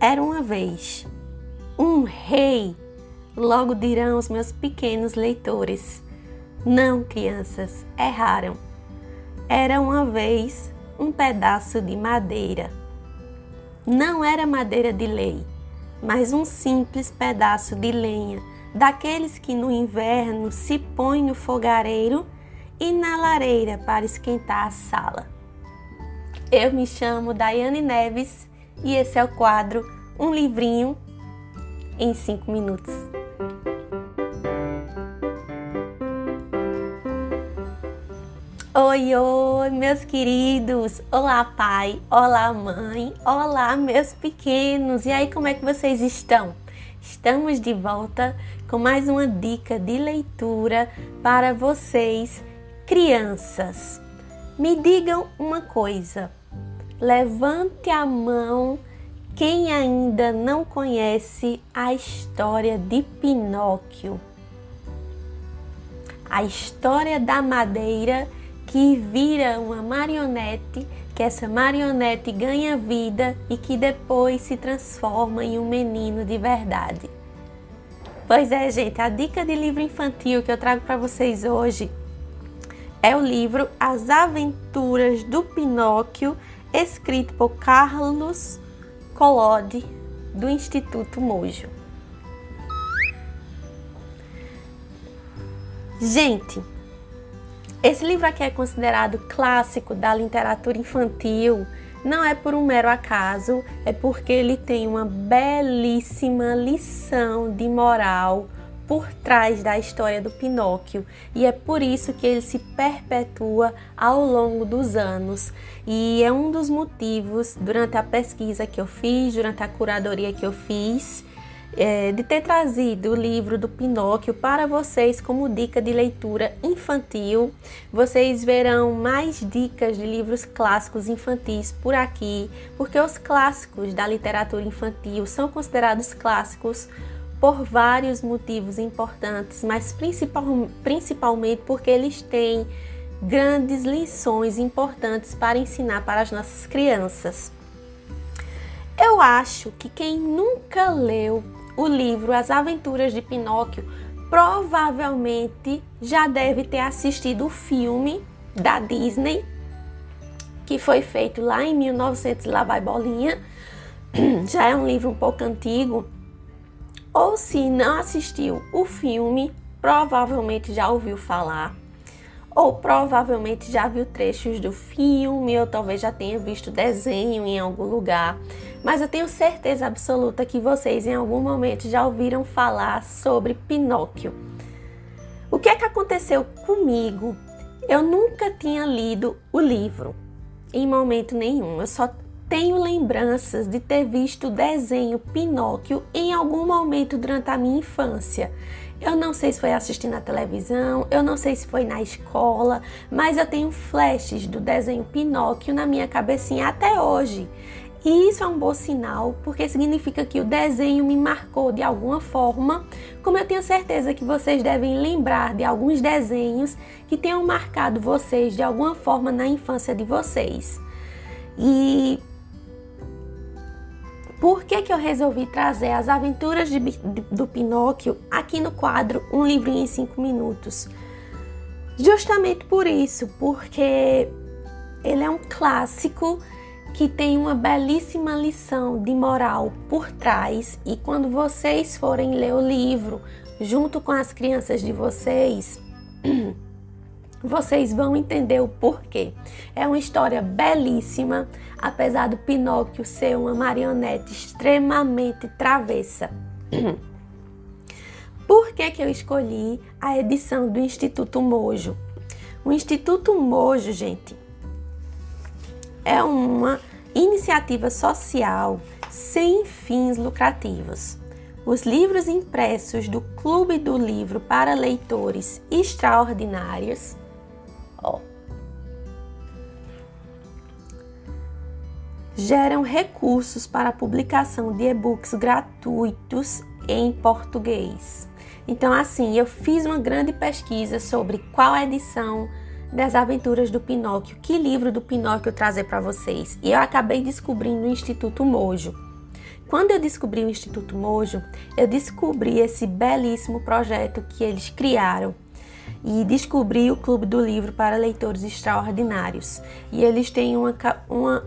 Era uma vez um rei, logo dirão os meus pequenos leitores. Não, crianças, erraram. Era uma vez um pedaço de madeira. Não era madeira de lei, mas um simples pedaço de lenha, daqueles que no inverno se põe no fogareiro e na lareira para esquentar a sala. Eu me chamo Daiane Neves e esse é o quadro Um Livrinho em 5 Minutos. Oi, oi, meus queridos! Olá, pai! Olá, mãe! Olá, meus pequenos! E aí, como é que vocês estão? Estamos de volta com mais uma dica de leitura para vocês, crianças. Me digam uma coisa: Levante a mão quem ainda não conhece a história de Pinóquio. A história da madeira que vira uma marionete, que essa marionete ganha vida e que depois se transforma em um menino de verdade. Pois é, gente, a dica de livro infantil que eu trago para vocês hoje é o livro As Aventuras do Pinóquio escrito por Carlos Collodi, do Instituto Mojo. Gente, esse livro aqui é considerado clássico da literatura infantil, não é por um mero acaso, é porque ele tem uma belíssima lição de moral por trás da história do Pinóquio e é por isso que ele se perpetua ao longo dos anos. E é um dos motivos, durante a pesquisa que eu fiz, durante a curadoria que eu fiz, é, de ter trazido o livro do Pinóquio para vocês como dica de leitura infantil. Vocês verão mais dicas de livros clássicos infantis por aqui, porque os clássicos da literatura infantil são considerados clássicos por vários motivos importantes, mas principal, principalmente porque eles têm grandes lições importantes para ensinar para as nossas crianças. Eu acho que quem nunca leu o livro As Aventuras de Pinóquio provavelmente já deve ter assistido o filme da Disney, que foi feito lá em 1900 lá vai bolinha. Já é um livro um pouco antigo, ou se não assistiu o filme, provavelmente já ouviu falar, ou provavelmente já viu trechos do filme, ou talvez já tenha visto desenho em algum lugar. Mas eu tenho certeza absoluta que vocês em algum momento já ouviram falar sobre Pinóquio. O que é que aconteceu comigo? Eu nunca tinha lido o livro em momento nenhum. Eu só tenho lembranças de ter visto o desenho Pinóquio em algum momento durante a minha infância. Eu não sei se foi assistindo na televisão, eu não sei se foi na escola, mas eu tenho flashes do desenho Pinóquio na minha cabecinha até hoje. E isso é um bom sinal, porque significa que o desenho me marcou de alguma forma, como eu tenho certeza que vocês devem lembrar de alguns desenhos que tenham marcado vocês de alguma forma na infância de vocês. E por que, que eu resolvi trazer as aventuras de, de, do Pinóquio aqui no quadro Um Livrinho em 5 Minutos? Justamente por isso, porque ele é um clássico que tem uma belíssima lição de moral por trás e quando vocês forem ler o livro junto com as crianças de vocês, vocês vão entender o porquê. É uma história belíssima, apesar do Pinóquio ser uma marionete extremamente travessa. Por que, que eu escolhi a edição do Instituto Mojo? O Instituto Mojo, gente, é uma iniciativa social sem fins lucrativos. Os livros impressos do Clube do Livro para Leitores Extraordinários Ó. Geram recursos para a publicação de e-books gratuitos em português. Então, assim, eu fiz uma grande pesquisa sobre qual edição das Aventuras do Pinóquio, que livro do Pinóquio trazer para vocês. E eu acabei descobrindo o Instituto Mojo, Quando eu descobri o Instituto Mojo, eu descobri esse belíssimo projeto que eles criaram e descobri o Clube do Livro para Leitores Extraordinários. E eles têm uma, uma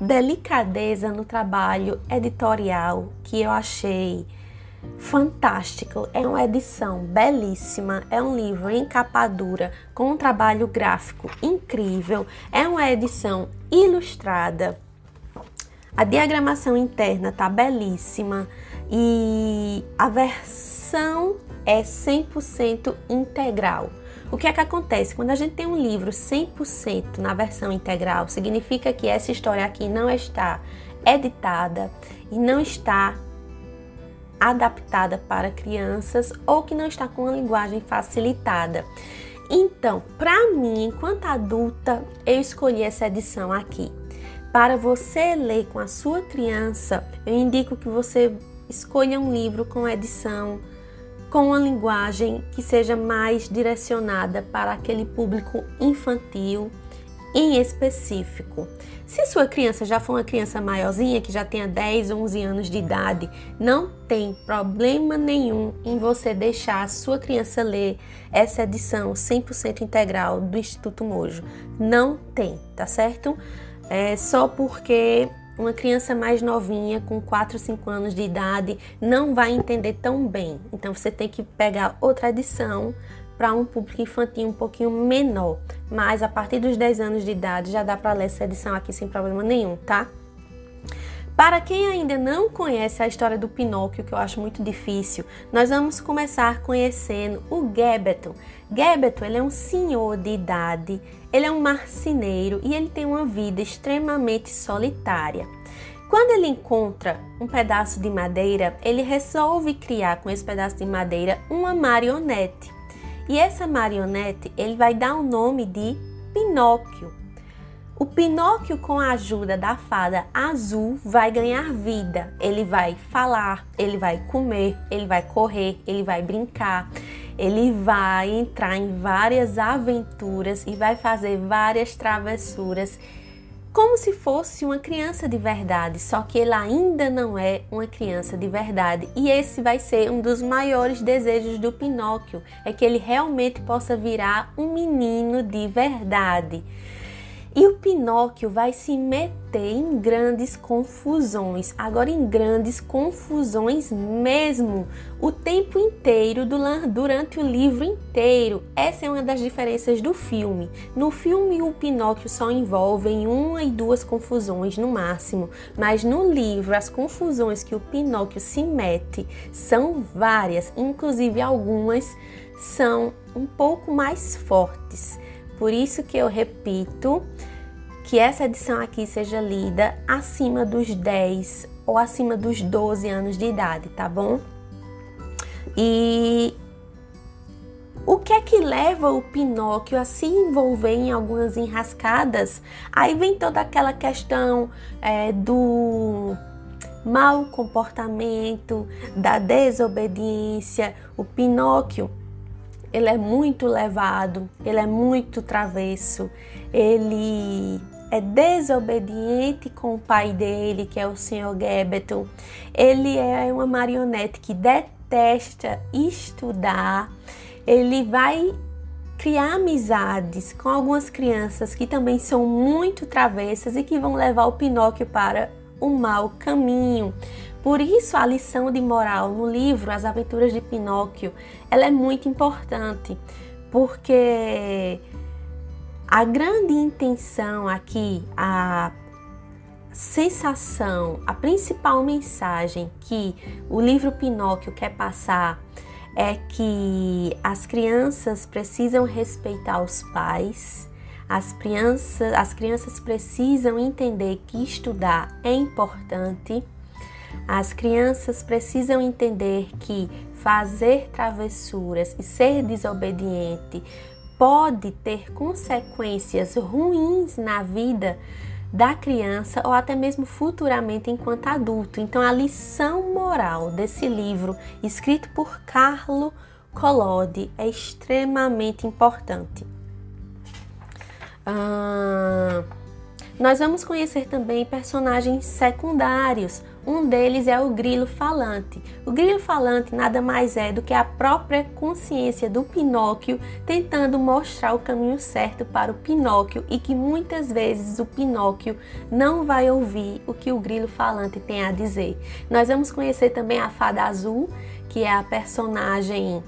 delicadeza no trabalho editorial que eu achei fantástico. É uma edição belíssima, é um livro em capa dura com um trabalho gráfico incrível, é uma edição ilustrada. A diagramação interna tá belíssima e a versão é 100% integral. O que é que acontece? Quando a gente tem um livro 100% na versão integral, significa que essa história aqui não está editada e não está adaptada para crianças ou que não está com uma linguagem facilitada. Então, para mim, enquanto adulta, eu escolhi essa edição aqui. Para você ler com a sua criança, eu indico que você escolha um livro com edição com uma linguagem que seja mais direcionada para aquele público infantil em específico. Se sua criança já for uma criança maiorzinha, que já tenha 10, 11 anos de idade, não tem problema nenhum em você deixar a sua criança ler essa edição 100% integral do Instituto Mojo. Não tem, tá certo? É só porque uma criança mais novinha, com 4, 5 anos de idade, não vai entender tão bem. Então você tem que pegar outra edição para um público infantil um pouquinho menor. Mas a partir dos 10 anos de idade já dá para ler essa edição aqui sem problema nenhum, tá? Para quem ainda não conhece a história do Pinóquio, que eu acho muito difícil, nós vamos começar conhecendo o Gebeton. Gebeton, ele é um senhor de idade, ele é um marceneiro e ele tem uma vida extremamente solitária. Quando ele encontra um pedaço de madeira, ele resolve criar com esse pedaço de madeira uma marionete. E essa marionete ele vai dar o nome de Pinóquio. O Pinóquio, com a ajuda da fada azul, vai ganhar vida. Ele vai falar, ele vai comer, ele vai correr, ele vai brincar, ele vai entrar em várias aventuras e vai fazer várias travessuras como se fosse uma criança de verdade, só que ele ainda não é uma criança de verdade. E esse vai ser um dos maiores desejos do Pinóquio, é que ele realmente possa virar um menino de verdade. E o Pinóquio vai se meter em grandes confusões, agora em grandes confusões mesmo, o tempo inteiro, durante o livro inteiro. Essa é uma das diferenças do filme. No filme, o Pinóquio só envolve em uma e duas confusões no máximo, mas no livro, as confusões que o Pinóquio se mete são várias, inclusive algumas são um pouco mais fortes. Por isso que eu repito que essa edição aqui seja lida acima dos 10 ou acima dos 12 anos de idade, tá bom? E o que é que leva o Pinóquio a se envolver em algumas enrascadas? Aí vem toda aquela questão é, do mau comportamento, da desobediência. O Pinóquio ele é muito levado, ele é muito travesso, ele é desobediente com o pai dele, que é o Sr. Gebeton. Ele é uma marionete que detesta estudar. Ele vai criar amizades com algumas crianças que também são muito travessas e que vão levar o Pinóquio para o mau caminho. Por isso, a lição de moral no livro As Aventuras de Pinóquio, ela é muito importante, porque a grande intenção aqui, a sensação, a principal mensagem que o livro Pinóquio quer passar é que as crianças precisam respeitar os pais, as crianças, as crianças precisam entender que estudar é importante as crianças precisam entender que fazer travessuras e ser desobediente pode ter consequências ruins na vida da criança ou até mesmo futuramente enquanto adulto. Então, a lição moral desse livro, escrito por Carlo Collodi, é extremamente importante. Ah, Nós vamos conhecer também personagens secundários. Um deles é o grilo falante. O grilo falante nada mais é do que a própria consciência do Pinóquio tentando mostrar o caminho certo para o Pinóquio e que muitas vezes o Pinóquio não vai ouvir o que o grilo falante tem a dizer. Nós vamos conhecer também a fada azul, que é a personagem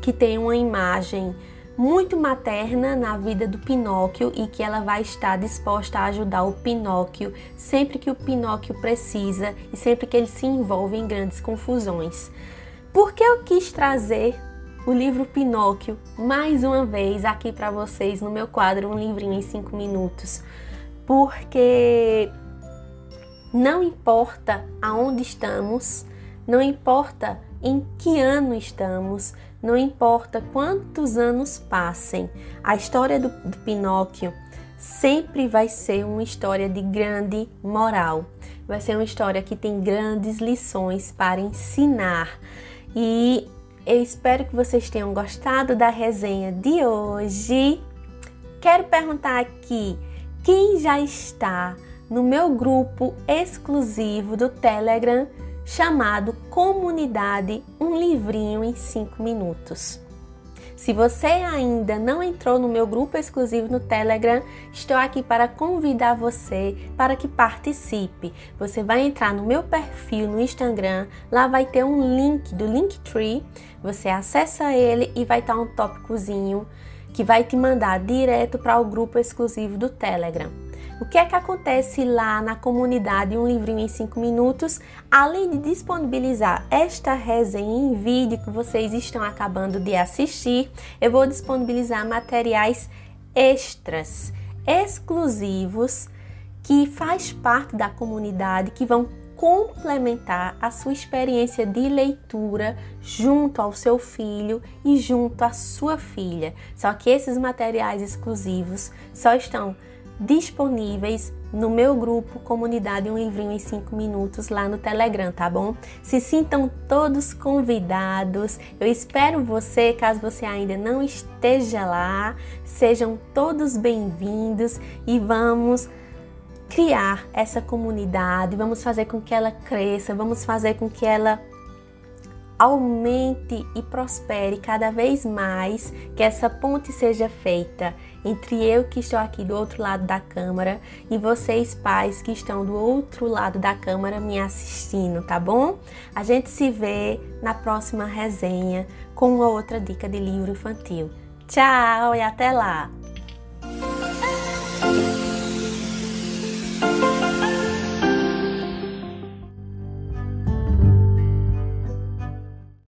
que tem uma imagem muito materna na vida do Pinóquio e que ela vai estar disposta a ajudar o Pinóquio sempre que o Pinóquio precisa e sempre que ele se envolve em grandes confusões. Por que eu quis trazer o livro Pinóquio mais uma vez aqui para vocês no meu quadro Um Livrinho em 5 Minutos? Porque não importa aonde estamos, não importa em que ano estamos, não importa quantos anos passem, a história do, do Pinóquio sempre vai ser uma história de grande moral. Vai ser uma história que tem grandes lições para ensinar. E eu espero que vocês tenham gostado da resenha de hoje. Quero perguntar aqui quem já está no meu grupo exclusivo do Telegram chamado Comunidade Um Livrinho em 5 Minutos. Se você ainda não entrou no meu grupo exclusivo no Telegram, estou aqui para convidar você para que participe. Você vai entrar no meu perfil no Instagram, lá vai ter um link do Linktree, você acessa ele e vai estar um tópicozinho que vai te mandar direto para o grupo exclusivo do Telegram. O que é que acontece lá na comunidade Um Livrinho em 5 Minutos? Além de disponibilizar esta resenha em vídeo que vocês estão acabando de assistir, eu vou disponibilizar materiais extras, exclusivos, que faz parte da comunidade, que vão complementar a sua experiência de leitura junto ao seu filho e junto à sua filha. Só que esses materiais exclusivos só estão disponíveis no meu grupo Comunidade Um Livrinho em 5 Minutos lá no Telegram, tá bom? Se sintam todos convidados. Eu espero você, caso você ainda não esteja lá, sejam todos bem-vindos e vamos criar essa comunidade, vamos fazer com que ela cresça, vamos fazer com que ela aumente e prospere cada vez mais, que essa ponte seja feita entre eu que estou aqui do outro lado da câmera e vocês pais que estão do outro lado da câmera me assistindo, tá bom? A gente se vê na próxima resenha com uma outra dica de livro infantil. Tchau e até lá!